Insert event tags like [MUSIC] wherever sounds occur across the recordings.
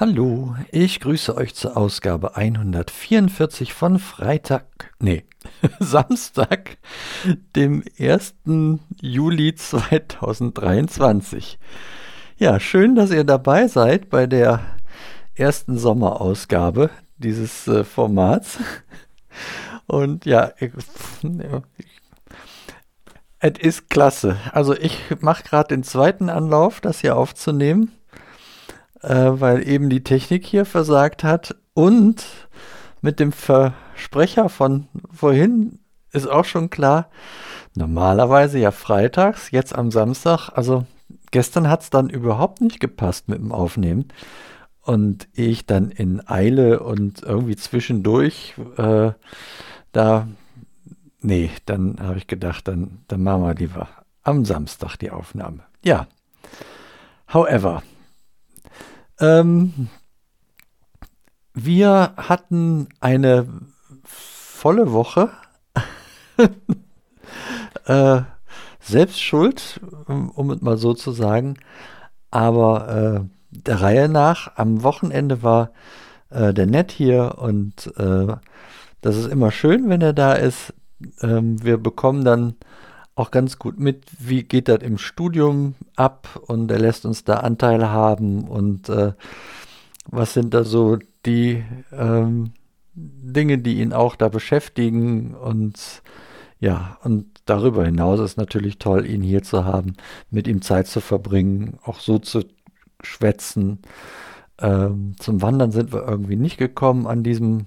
Hallo, ich grüße euch zur Ausgabe 144 von Freitag, nee, [LAUGHS] Samstag, dem 1. Juli 2023. Ja, schön, dass ihr dabei seid bei der ersten Sommerausgabe dieses äh, Formats. [LAUGHS] Und ja, es ist klasse. Also ich mache gerade den zweiten Anlauf, das hier aufzunehmen äh, weil eben die Technik hier versagt hat. Und mit dem Versprecher von vorhin ist auch schon klar, normalerweise ja freitags, jetzt am Samstag. Also gestern hat es dann überhaupt nicht gepasst mit dem Aufnehmen. Und ich dann in Eile und irgendwie zwischendurch äh, da, nee, dann habe ich gedacht, dann, dann machen wir lieber am Samstag die Aufnahme. Ja. However, ähm, wir hatten eine volle Woche. [LAUGHS] äh, selbst schuld, um es mal so zu sagen. Aber äh, der Reihe nach, am Wochenende war äh, der Nett hier und äh, das ist immer schön, wenn er da ist. Ähm, wir bekommen dann auch ganz gut mit, wie geht das im Studium ab und er lässt uns da Anteile haben und äh, was sind da so die ähm, Dinge, die ihn auch da beschäftigen und ja, und darüber hinaus ist natürlich toll, ihn hier zu haben, mit ihm Zeit zu verbringen, auch so zu schwätzen. Ähm, zum Wandern sind wir irgendwie nicht gekommen an diesem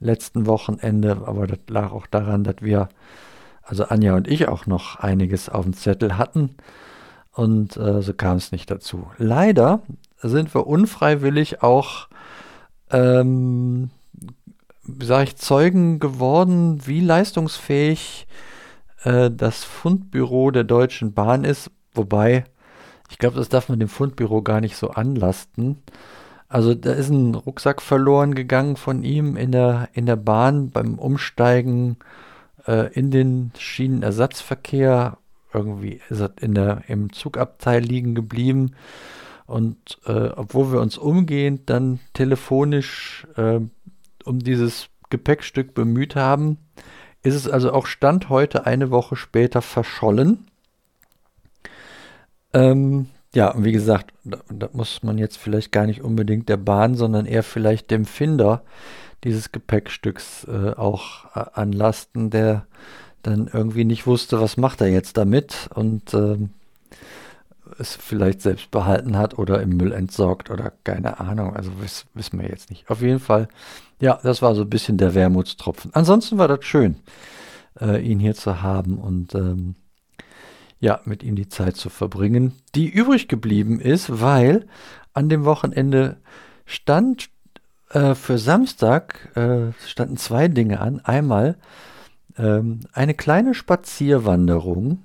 letzten Wochenende, aber das lag auch daran, dass wir also Anja und ich auch noch einiges auf dem Zettel hatten. Und äh, so kam es nicht dazu. Leider sind wir unfreiwillig auch, ähm, sage ich, Zeugen geworden, wie leistungsfähig äh, das Fundbüro der Deutschen Bahn ist. Wobei, ich glaube, das darf man dem Fundbüro gar nicht so anlasten. Also da ist ein Rucksack verloren gegangen von ihm in der, in der Bahn beim Umsteigen äh, in den Schienenersatzverkehr. Irgendwie ist er in der, im Zugabteil liegen geblieben. Und äh, obwohl wir uns umgehend dann telefonisch äh, um dieses Gepäckstück bemüht haben, ist es also auch Stand heute eine Woche später verschollen. Ähm, ja, und wie gesagt, da, da, muss man jetzt vielleicht gar nicht unbedingt der Bahn, sondern eher vielleicht dem Finder dieses Gepäckstücks äh, auch äh, anlasten, der dann irgendwie nicht wusste, was macht er jetzt damit und äh, es vielleicht selbst behalten hat oder im Müll entsorgt oder keine Ahnung. Also wiss, wissen wir jetzt nicht. Auf jeden Fall, ja, das war so ein bisschen der Wermutstropfen. Ansonsten war das schön, äh, ihn hier zu haben und ähm, ja, mit ihm die Zeit zu verbringen, die übrig geblieben ist, weil an dem Wochenende stand äh, für Samstag äh, standen zwei Dinge an. Einmal ähm, eine kleine Spazierwanderung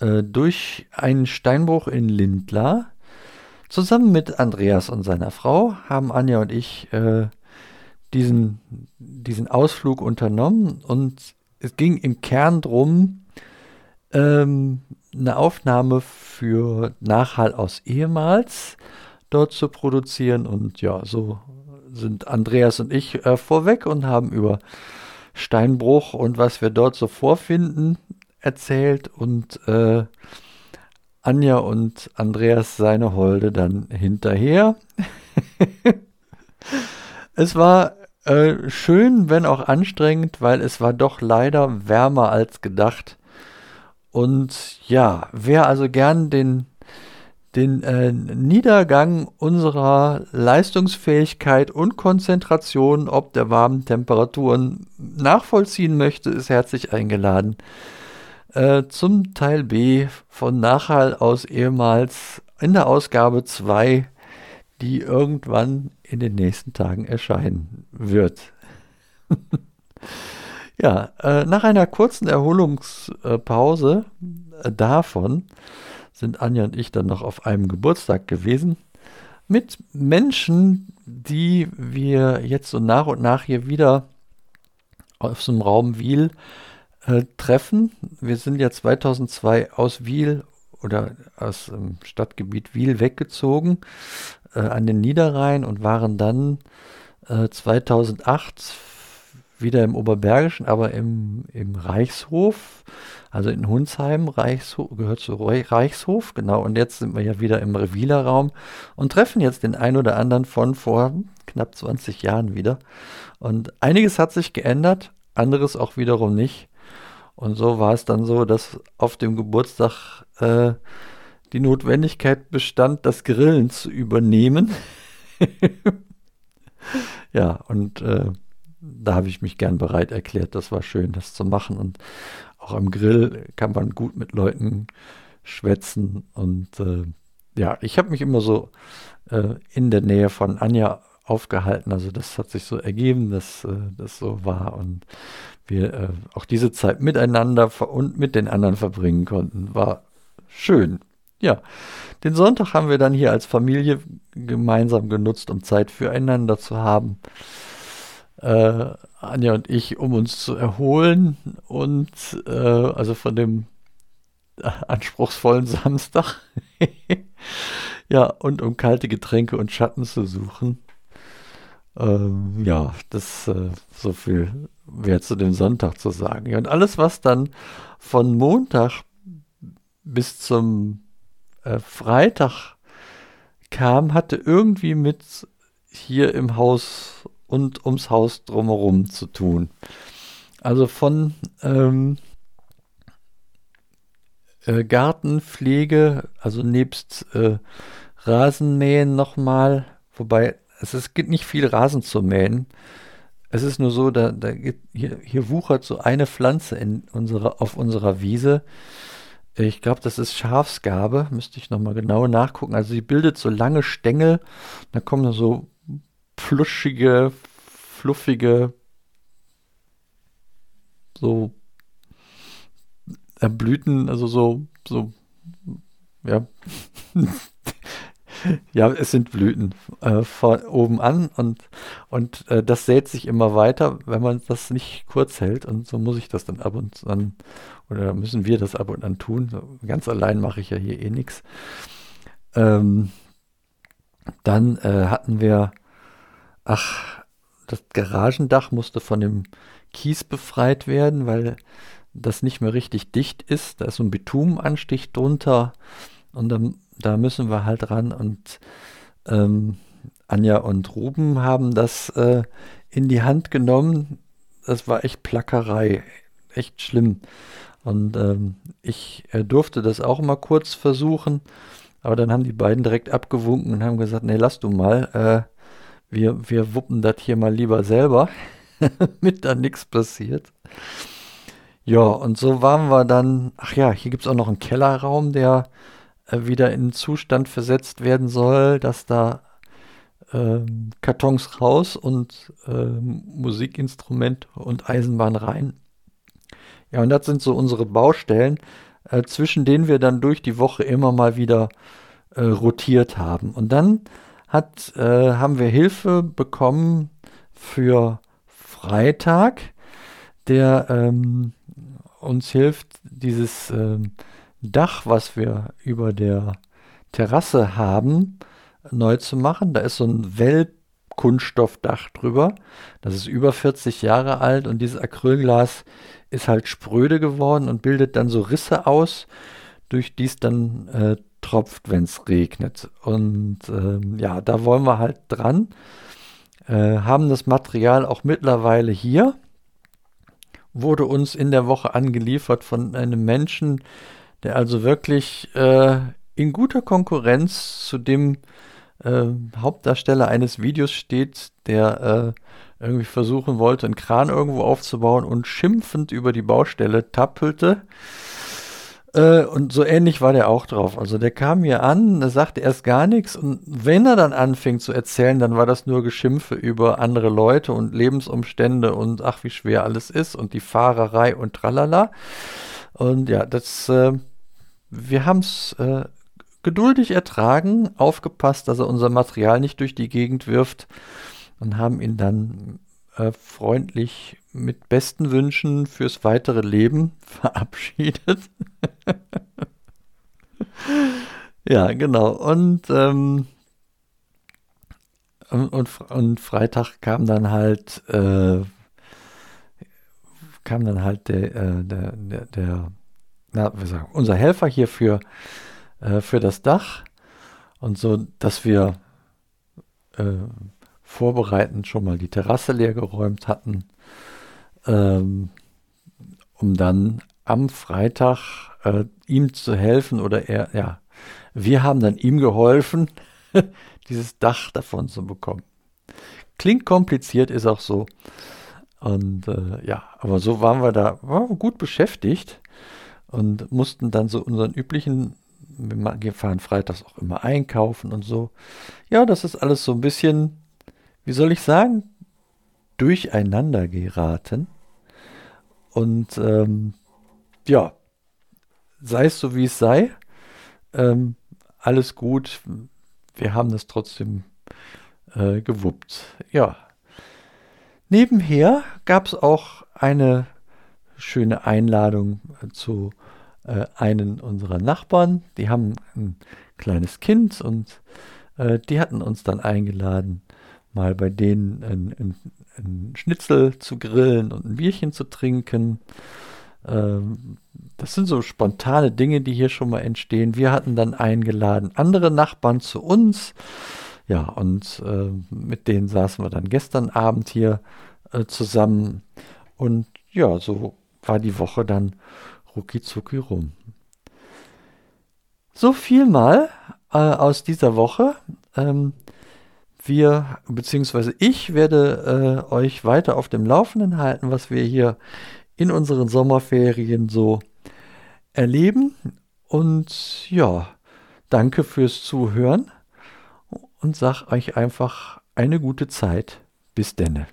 äh, durch einen Steinbruch in Lindlar. Zusammen mit Andreas und seiner Frau haben Anja und ich äh, diesen, diesen Ausflug unternommen und es ging im Kern drum, ähm, eine Aufnahme für Nachhall aus ehemals dort zu produzieren und ja, so sind Andreas und ich äh, vorweg und haben über Steinbruch und was wir dort so vorfinden erzählt und äh, Anja und Andreas seine Holde dann hinterher. [LAUGHS] es war äh, schön, wenn auch anstrengend, weil es war doch leider wärmer als gedacht. Und ja, wer also gern den den äh, Niedergang unserer Leistungsfähigkeit und Konzentration ob der warmen Temperaturen nachvollziehen möchte, ist herzlich eingeladen äh, zum Teil B von Nachhall aus ehemals in der Ausgabe 2, die irgendwann in den nächsten Tagen erscheinen wird. [LAUGHS] ja, äh, nach einer kurzen Erholungspause äh, davon sind Anja und ich dann noch auf einem Geburtstag gewesen mit Menschen, die wir jetzt so nach und nach hier wieder auf so einem Raum Wiel äh, treffen. Wir sind ja 2002 aus Wiel oder aus dem Stadtgebiet Wiel weggezogen äh, an den Niederrhein und waren dann äh, 2008 wieder im Oberbergischen, aber im, im Reichshof, also in Hunsheim, Reichshof, gehört zu Reichshof, genau. Und jetzt sind wir ja wieder im Reviler Raum und treffen jetzt den ein oder anderen von vor knapp 20 Jahren wieder. Und einiges hat sich geändert, anderes auch wiederum nicht. Und so war es dann so, dass auf dem Geburtstag äh, die Notwendigkeit bestand, das Grillen zu übernehmen. [LAUGHS] ja, und äh, da habe ich mich gern bereit erklärt. Das war schön, das zu machen. Und auch am Grill kann man gut mit Leuten schwätzen. Und äh, ja, ich habe mich immer so äh, in der Nähe von Anja aufgehalten. Also das hat sich so ergeben, dass äh, das so war. Und wir äh, auch diese Zeit miteinander und mit den anderen verbringen konnten. War schön. Ja, den Sonntag haben wir dann hier als Familie gemeinsam genutzt, um Zeit füreinander zu haben äh, Anja und ich, um uns zu erholen und äh, also von dem [LAUGHS] anspruchsvollen Samstag. [LAUGHS] ja, und um kalte Getränke und Schatten zu suchen. Ähm, ja, das äh, so viel wäre zu dem Sonntag zu sagen. Ja, und alles, was dann von Montag bis zum äh, Freitag kam, hatte irgendwie mit hier im Haus und ums Haus drumherum zu tun. Also von ähm, äh, Gartenpflege, also nebst äh, Rasenmähen nochmal, wobei es, es gibt nicht viel Rasen zu mähen. Es ist nur so, da, da hier, hier wuchert so eine Pflanze in unserer, auf unserer Wiese. Ich glaube, das ist Schafsgabe, müsste ich nochmal genau nachgucken. Also sie bildet so lange Stängel, da kommen so pluschige, fluffige, so Blüten, also so, so, ja. [LAUGHS] ja, es sind Blüten äh, von oben an und, und äh, das sät sich immer weiter, wenn man das nicht kurz hält. Und so muss ich das dann ab und an, oder müssen wir das ab und an tun. Ganz allein mache ich ja hier eh nichts. Ähm, dann äh, hatten wir ach, das Garagendach musste von dem Kies befreit werden, weil das nicht mehr richtig dicht ist. Da ist so ein Bitumenanstich drunter und dann, da müssen wir halt ran. Und ähm, Anja und Ruben haben das äh, in die Hand genommen. Das war echt Plackerei, echt schlimm. Und ähm, ich äh, durfte das auch mal kurz versuchen, aber dann haben die beiden direkt abgewunken und haben gesagt, nee, lass du mal. Äh, wir, wir wuppen das hier mal lieber selber, [LAUGHS] damit da nichts passiert. Ja, und so waren wir dann, ach ja, hier gibt es auch noch einen Kellerraum, der äh, wieder in Zustand versetzt werden soll, dass da äh, Kartons raus und äh, Musikinstrument und Eisenbahn rein. Ja, und das sind so unsere Baustellen, äh, zwischen denen wir dann durch die Woche immer mal wieder äh, rotiert haben. Und dann hat, äh, haben wir Hilfe bekommen für Freitag, der ähm, uns hilft, dieses ähm, Dach, was wir über der Terrasse haben, neu zu machen. Da ist so ein Wellkunststoffdach drüber. Das ist über 40 Jahre alt und dieses Acrylglas ist halt spröde geworden und bildet dann so Risse aus, durch die es dann äh, tropft, wenn es regnet. Und ähm, ja, da wollen wir halt dran. Äh, haben das Material auch mittlerweile hier. Wurde uns in der Woche angeliefert von einem Menschen, der also wirklich äh, in guter Konkurrenz zu dem äh, Hauptdarsteller eines Videos steht, der äh, irgendwie versuchen wollte, einen Kran irgendwo aufzubauen und schimpfend über die Baustelle tappelte. Äh, und so ähnlich war der auch drauf. Also der kam mir an, der sagte erst gar nichts und wenn er dann anfing zu erzählen, dann war das nur Geschimpfe über andere Leute und Lebensumstände und ach, wie schwer alles ist und die Fahrerei und tralala. Und ja, das, äh, wir haben es äh, geduldig ertragen, aufgepasst, dass er unser Material nicht durch die Gegend wirft und haben ihn dann äh, freundlich mit besten Wünschen fürs weitere Leben [LAUGHS] verabschiedet. [LAUGHS] ja, genau. Und, ähm, und, und, Freitag kam dann halt, äh, kam dann halt der, äh, der, der, der na, wir sagen, unser Helfer hier für, äh, für das Dach. Und so, dass wir äh, vorbereitend schon mal die Terrasse leer geräumt hatten, ähm, um dann am Freitag äh, ihm zu helfen oder er, ja, wir haben dann ihm geholfen, [LAUGHS] dieses Dach davon zu bekommen. Klingt kompliziert, ist auch so. Und äh, ja, aber so waren wir da waren wir gut beschäftigt und mussten dann so unseren üblichen, wir fahren freitags auch immer einkaufen und so. Ja, das ist alles so ein bisschen, wie soll ich sagen, durcheinander geraten. Und ähm, ja, sei es so wie es sei, ähm, alles gut. Wir haben das trotzdem äh, gewuppt. Ja. Nebenher gab es auch eine schöne Einladung zu äh, einen unserer Nachbarn. Die haben ein kleines Kind und äh, die hatten uns dann eingeladen, mal bei denen ein, ein, ein Schnitzel zu grillen und ein Bierchen zu trinken. Ähm, das sind so spontane Dinge, die hier schon mal entstehen. Wir hatten dann eingeladen andere Nachbarn zu uns. Ja, und äh, mit denen saßen wir dann gestern Abend hier äh, zusammen. Und ja, so war die Woche dann rucki rum. So viel mal äh, aus dieser Woche. Ähm, wir, beziehungsweise ich werde äh, euch weiter auf dem Laufenden halten, was wir hier in unseren Sommerferien so erleben. Und ja, danke fürs Zuhören und sag euch einfach eine gute Zeit. Bis denne.